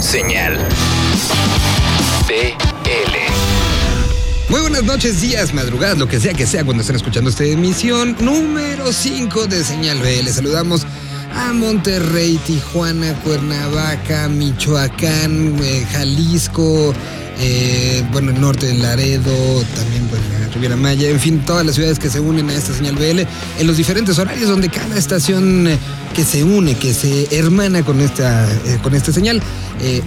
Señal BL. Muy buenas noches, días, madrugadas, lo que sea que sea cuando estén escuchando esta emisión número 5 de Señal BL. Saludamos a Monterrey, Tijuana, Cuernavaca, Michoacán, eh, Jalisco, eh, bueno, el norte de Laredo, también bueno, Riviera Maya, en fin, todas las ciudades que se unen a esta señal BL en los diferentes horarios donde cada estación eh, que se une, que se hermana con esta, eh, con esta señal,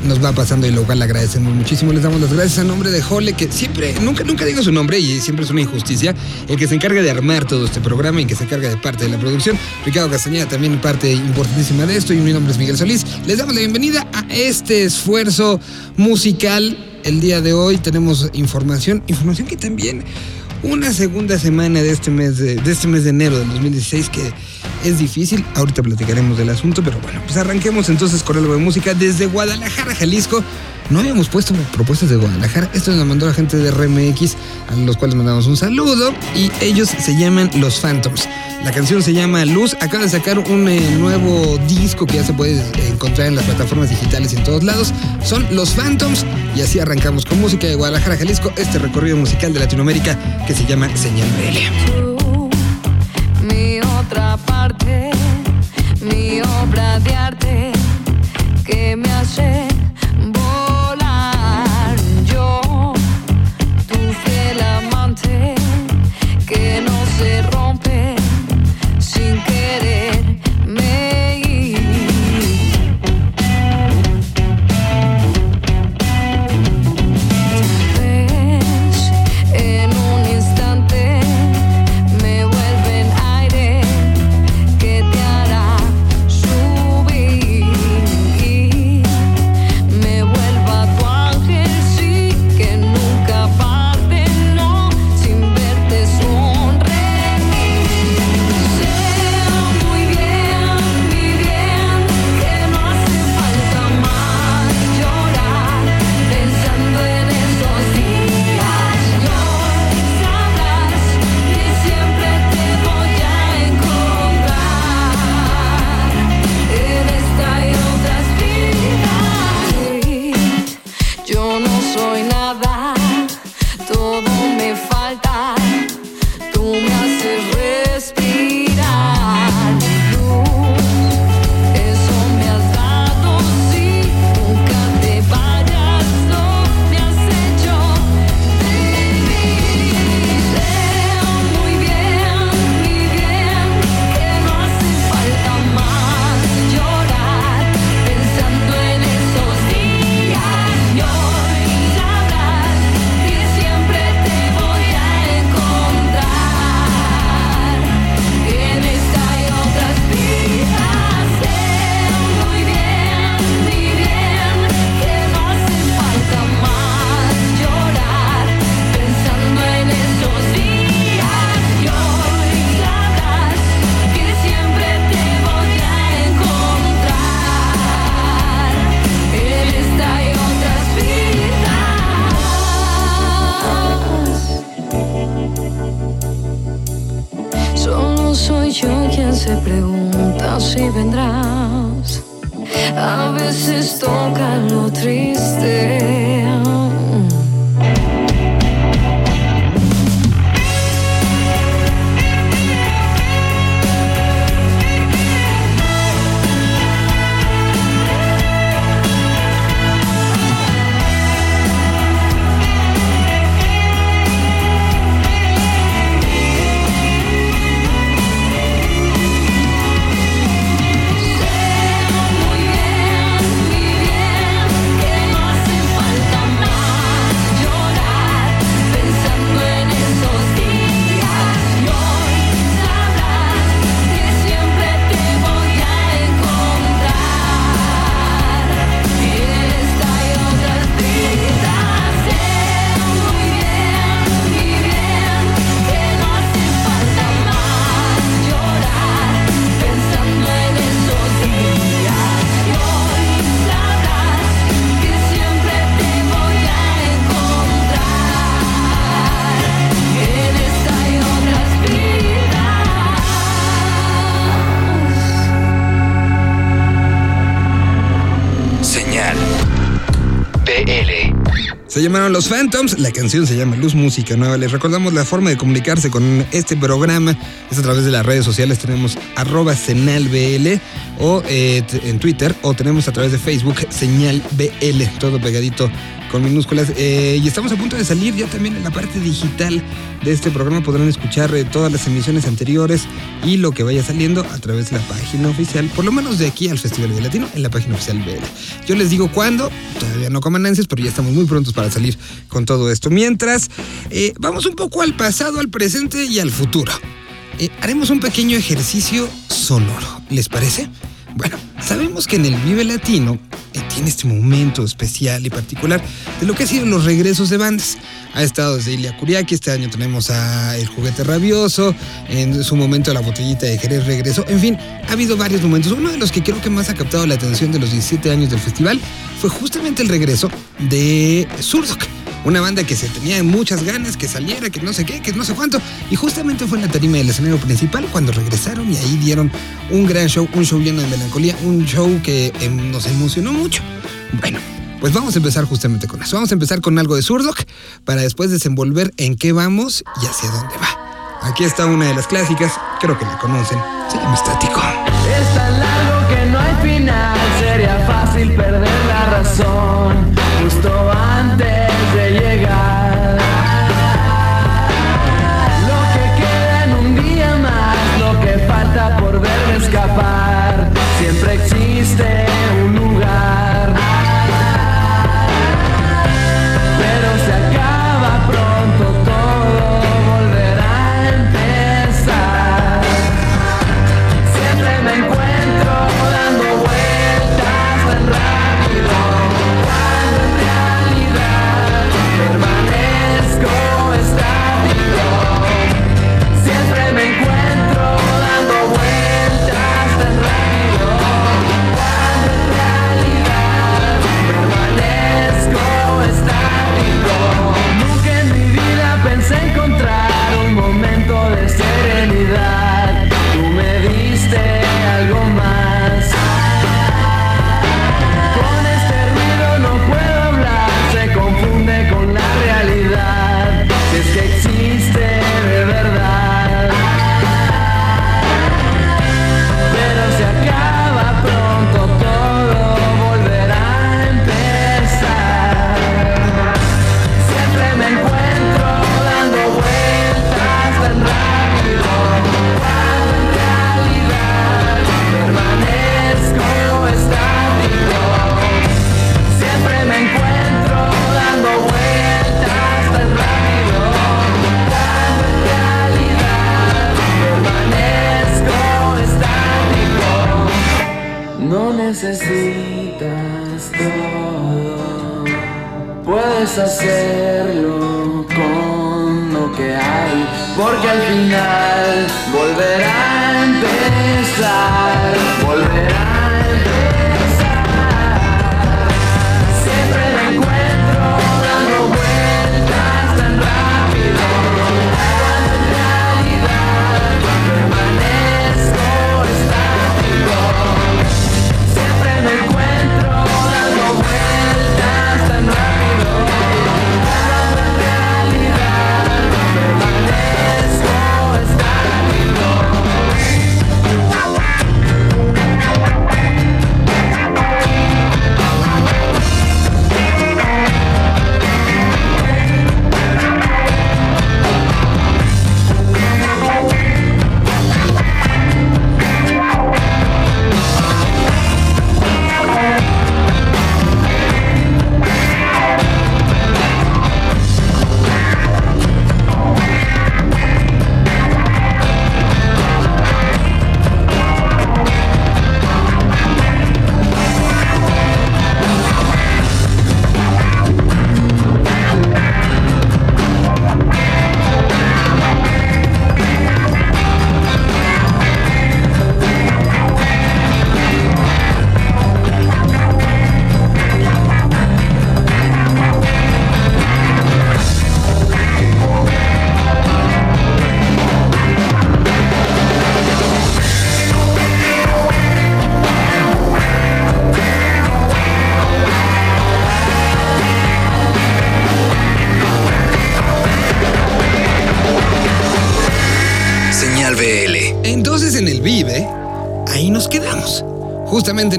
nos va pasando y lo cual le agradecemos muchísimo. Les damos las gracias a nombre de Jole, que siempre, nunca, nunca digo su nombre y siempre es una injusticia, el que se encarga de armar todo este programa y que se encarga de parte de la producción. Ricardo Castañeda también parte importantísima de esto y mi nombre es Miguel Solís. Les damos la bienvenida a este esfuerzo musical. El día de hoy tenemos información, información que también una segunda semana de este mes de, este mes de enero del 2016 que es difícil. Ahorita platicaremos del asunto, pero bueno, pues arranquemos entonces con algo de música desde Guadalajara, Jalisco. No habíamos puesto propuestas de Guadalajara. Esto nos mandó la gente de RMX, a los cuales mandamos un saludo. Y ellos se llaman Los Phantoms. La canción se llama Luz. Acaba de sacar un eh, nuevo disco que ya se puede encontrar en las plataformas digitales y en todos lados. Son Los Phantoms. Y así arrancamos con música de Guadalajara, Jalisco, este recorrido musical de Latinoamérica que se llama Señal BL. Mi otra parte, mi obra de arte A veces toca lo triste. Los Phantoms, la canción se llama Luz Música Nueva. Les recordamos la forma de comunicarse con este programa es a través de las redes sociales. Tenemos arroba senalbl o eh, en Twitter o tenemos a través de Facebook señal BL, todo pegadito con minúsculas. Eh, y estamos a punto de salir ya también en la parte digital de este programa. Podrán escuchar eh, todas las emisiones anteriores y lo que vaya saliendo a través de la página oficial, por lo menos de aquí al Festival de Latino, en la página oficial BL. Yo les digo cuándo, todavía no coman ansias, pero ya estamos muy prontos para salir con todo esto. Mientras, eh, vamos un poco al pasado, al presente y al futuro. Eh, haremos un pequeño ejercicio sonoro, ¿les parece? Bueno, sabemos que en el Vive Latino tiene este momento especial y particular de lo que han sido los regresos de bandas. Ha estado desde Ilia Kuriaki, este año tenemos a El Juguete Rabioso, en su momento la botellita de Jerez regresó, en fin, ha habido varios momentos. Uno de los que creo que más ha captado la atención de los 17 años del festival fue justamente el regreso de Zurdok. Una banda que se tenía muchas ganas que saliera, que no sé qué, que no sé cuánto. Y justamente fue en la tarima del escenario principal cuando regresaron y ahí dieron un gran show, un show lleno de melancolía, un show que em, nos emocionó mucho. Bueno, pues vamos a empezar justamente con eso. Vamos a empezar con algo de Zurdok para después desenvolver en qué vamos y hacia dónde va. Aquí está una de las clásicas, creo que la conocen. Se llama Estático. Es tan largo que no hay final, sería fácil perder la razón justo antes No necesitas todo. Puedes hacerlo con lo que hay, porque al final volverá a empezar, volverá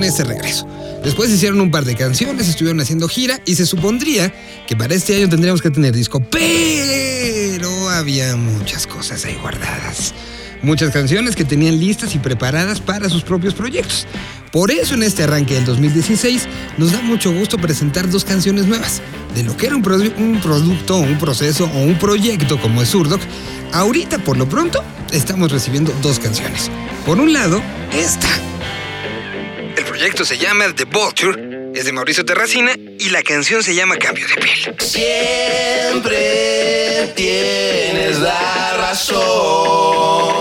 en este regreso. Después hicieron un par de canciones, estuvieron haciendo gira y se supondría que para este año tendríamos que tener disco, pero había muchas cosas ahí guardadas. Muchas canciones que tenían listas y preparadas para sus propios proyectos. Por eso en este arranque del 2016 nos da mucho gusto presentar dos canciones nuevas. De lo que era un producto, un proceso o un proyecto como es Surdoc, ahorita por lo pronto estamos recibiendo dos canciones. Por un lado, esta. El proyecto se llama The Vulture, es de Mauricio Terracina y la canción se llama Cambio de piel. Siempre tienes la razón.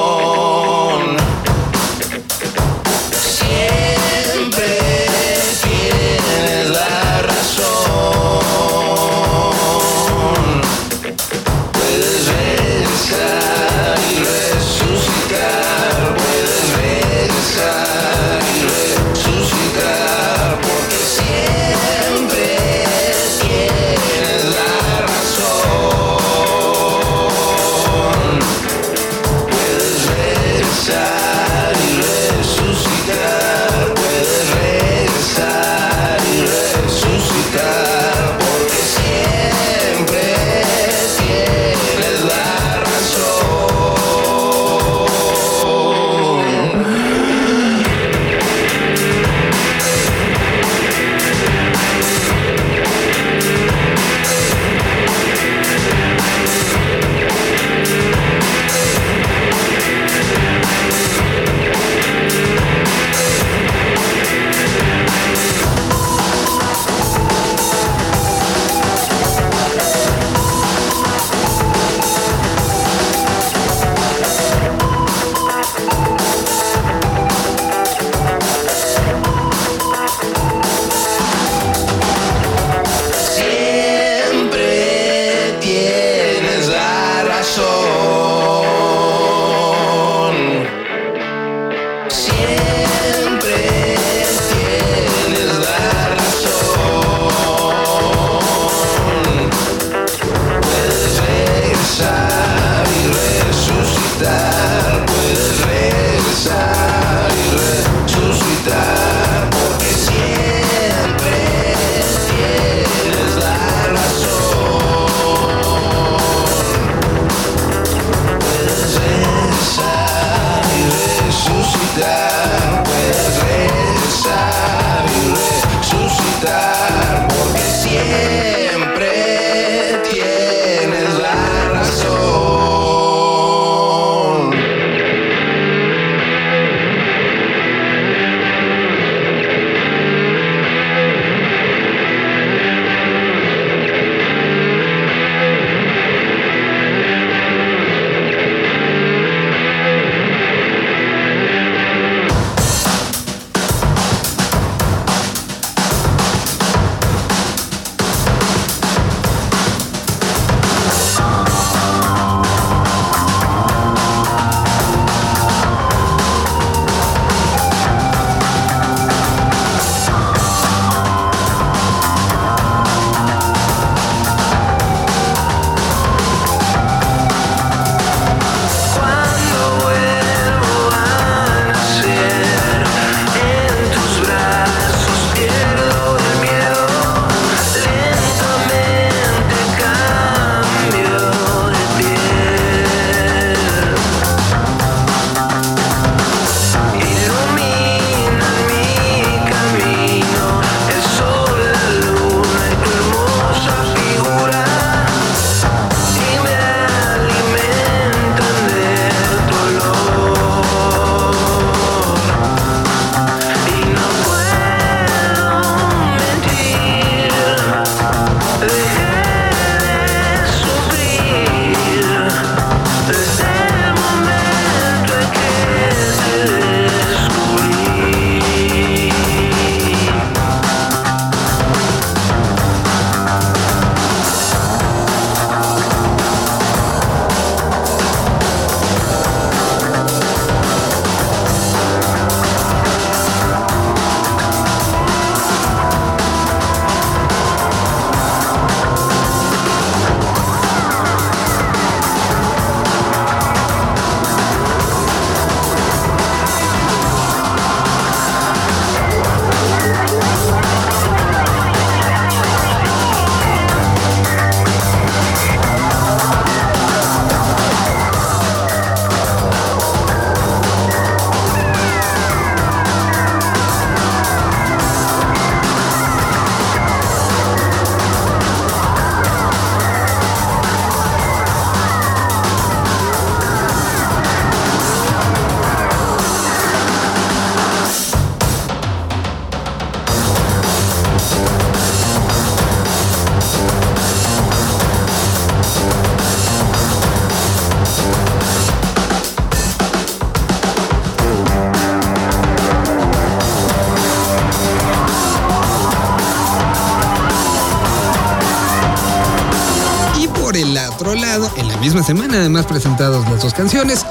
Misma semana además presentados las dos canciones,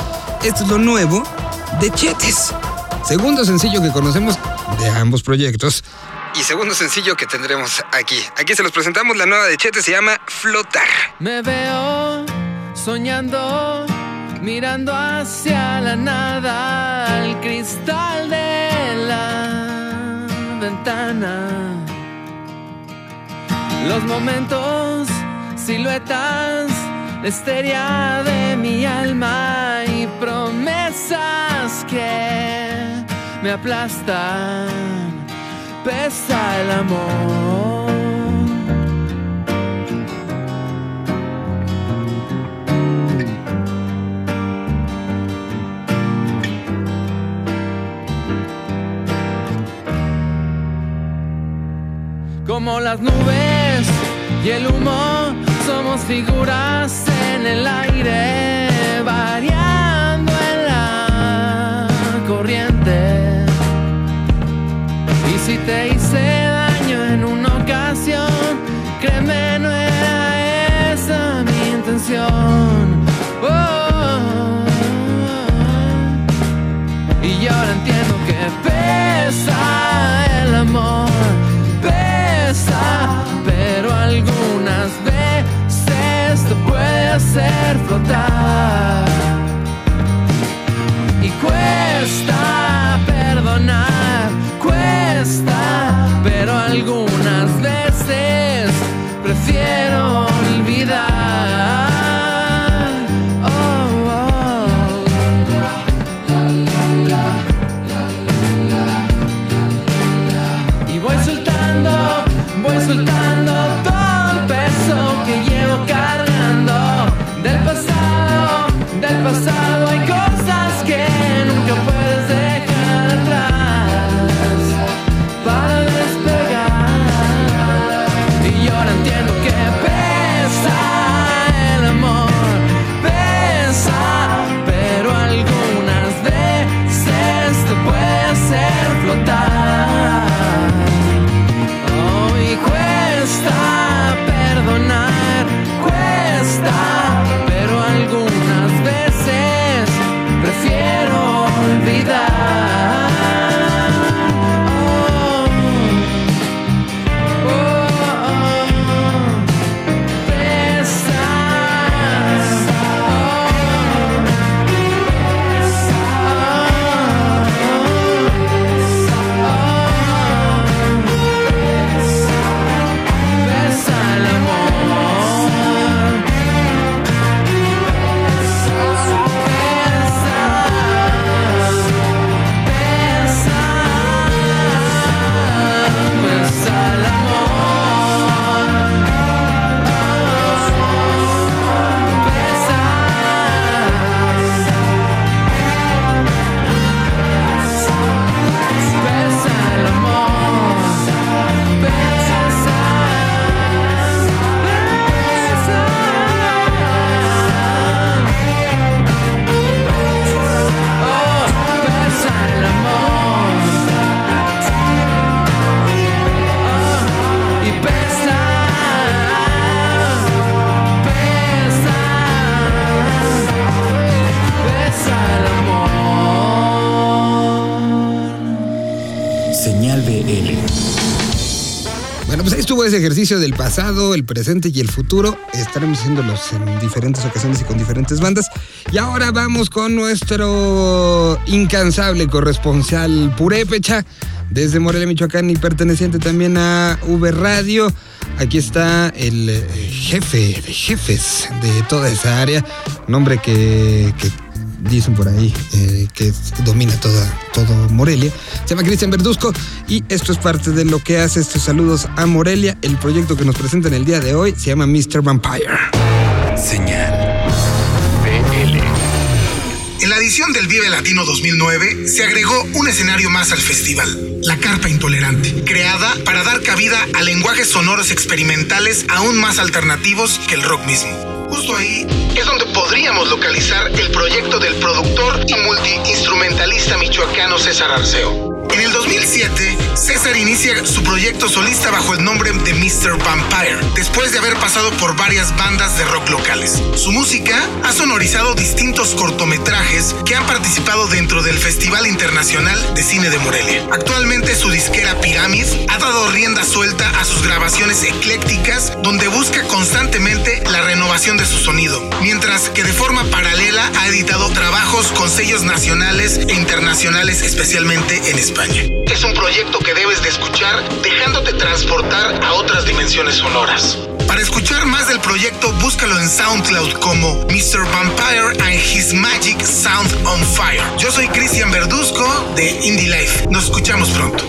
esto es lo nuevo de Chetes. Segundo sencillo que conocemos de ambos proyectos y segundo sencillo que tendremos aquí. Aquí se los presentamos, la nueva de Chetes se llama Flotar. Me veo soñando, mirando hacia la nada, al cristal de la ventana. Los momentos, siluetas, la de mi alma y promesas que me aplastan. Pesa el amor. como las nubes y el humo, somos figuras en el aire, variando en la corriente. Y si te hice Y cuesta perdonar, cuesta, pero algunas veces prefiero olvidar. Oh, Bueno, pues ahí estuvo ese ejercicio del pasado, el presente y el futuro. Estaremos haciéndolos en diferentes ocasiones y con diferentes bandas. Y ahora vamos con nuestro incansable corresponsal Purépecha, desde Morelia, Michoacán y perteneciente también a V Radio. Aquí está el eh, jefe de jefes de toda esa área, que, que dicen por ahí eh, que domina toda, todo Morelia. Se llama Cristian Verduzco y esto es parte de lo que hace estos saludos a Morelia. El proyecto que nos presentan el día de hoy se llama Mr. Vampire. Señal. En la edición del Vive Latino 2009 se agregó un escenario más al festival, la Carpa Intolerante, creada para dar cabida a lenguajes sonoros experimentales aún más alternativos que el rock mismo. Justo ahí es donde podríamos localizar el proyecto del productor y multiinstrumentalista michoacano César Arceo. En el 2007, César inicia su proyecto solista bajo el nombre de Mr. Vampire, después de haber pasado por varias bandas de rock locales. Su música ha sonorizado distintos cortometrajes que han participado dentro del Festival Internacional de Cine de Morelia. Actualmente su disquera Pyramid ha dado rienda suelta a sus grabaciones eclécticas donde busca constantemente la renovación de su sonido, mientras que de forma paralela ha editado trabajos con sellos nacionales e internacionales especialmente en España. Es un proyecto que debes de escuchar dejándote transportar a otras dimensiones sonoras. Para escuchar más del proyecto, búscalo en SoundCloud como Mr. Vampire and His Magic Sound on Fire. Yo soy Cristian Verduzco de Indie Life. Nos escuchamos pronto.